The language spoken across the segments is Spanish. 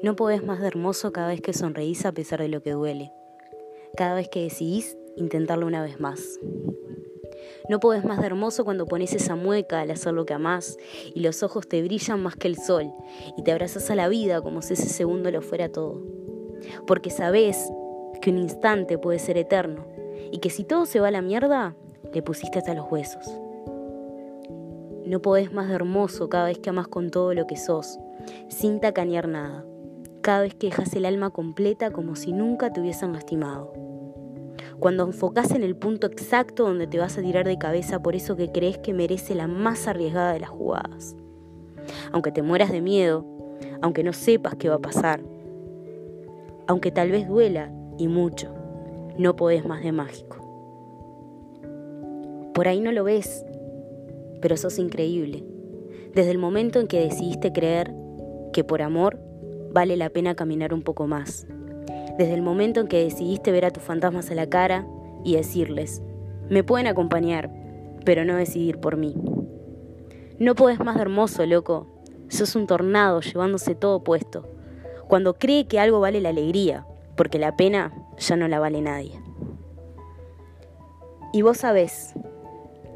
No podés más de hermoso cada vez que sonreís a pesar de lo que duele. Cada vez que decidís intentarlo una vez más. No podés más de hermoso cuando pones esa mueca al hacer lo que amás y los ojos te brillan más que el sol y te abrazas a la vida como si ese segundo lo fuera todo. Porque sabés que un instante puede ser eterno y que si todo se va a la mierda, le pusiste hasta los huesos. No podés más de hermoso cada vez que amas con todo lo que sos, sin tacanear nada cada vez que dejas el alma completa como si nunca te hubiesen lastimado. Cuando enfocas en el punto exacto donde te vas a tirar de cabeza por eso que crees que merece la más arriesgada de las jugadas. Aunque te mueras de miedo, aunque no sepas qué va a pasar, aunque tal vez duela y mucho, no podés más de mágico. Por ahí no lo ves, pero sos increíble. Desde el momento en que decidiste creer que por amor vale la pena caminar un poco más. Desde el momento en que decidiste ver a tus fantasmas a la cara y decirles, me pueden acompañar, pero no decidir por mí. No podés más de hermoso, loco. Sos un tornado llevándose todo puesto. Cuando cree que algo vale la alegría, porque la pena ya no la vale nadie. Y vos sabés,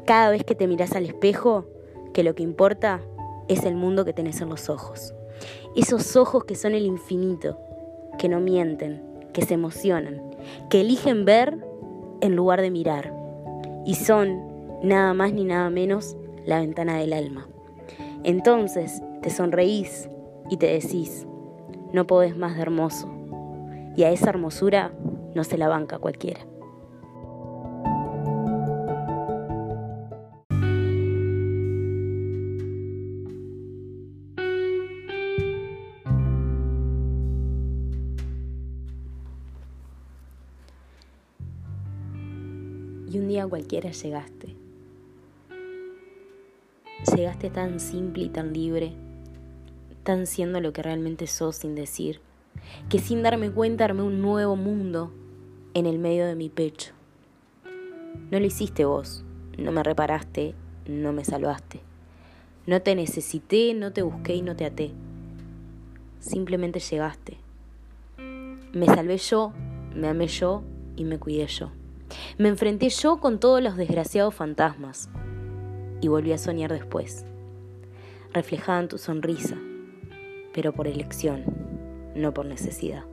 cada vez que te mirás al espejo, que lo que importa es el mundo que tenés en los ojos. Esos ojos que son el infinito, que no mienten, que se emocionan, que eligen ver en lugar de mirar. Y son nada más ni nada menos la ventana del alma. Entonces te sonreís y te decís, no podés más de hermoso. Y a esa hermosura no se la banca cualquiera. Y un día cualquiera llegaste. Llegaste tan simple y tan libre, tan siendo lo que realmente sos sin decir, que sin darme cuenta armé un nuevo mundo en el medio de mi pecho. No lo hiciste vos, no me reparaste, no me salvaste. No te necesité, no te busqué y no te até. Simplemente llegaste. Me salvé yo, me amé yo y me cuidé yo. Me enfrenté yo con todos los desgraciados fantasmas y volví a soñar después, reflejada en tu sonrisa, pero por elección, no por necesidad.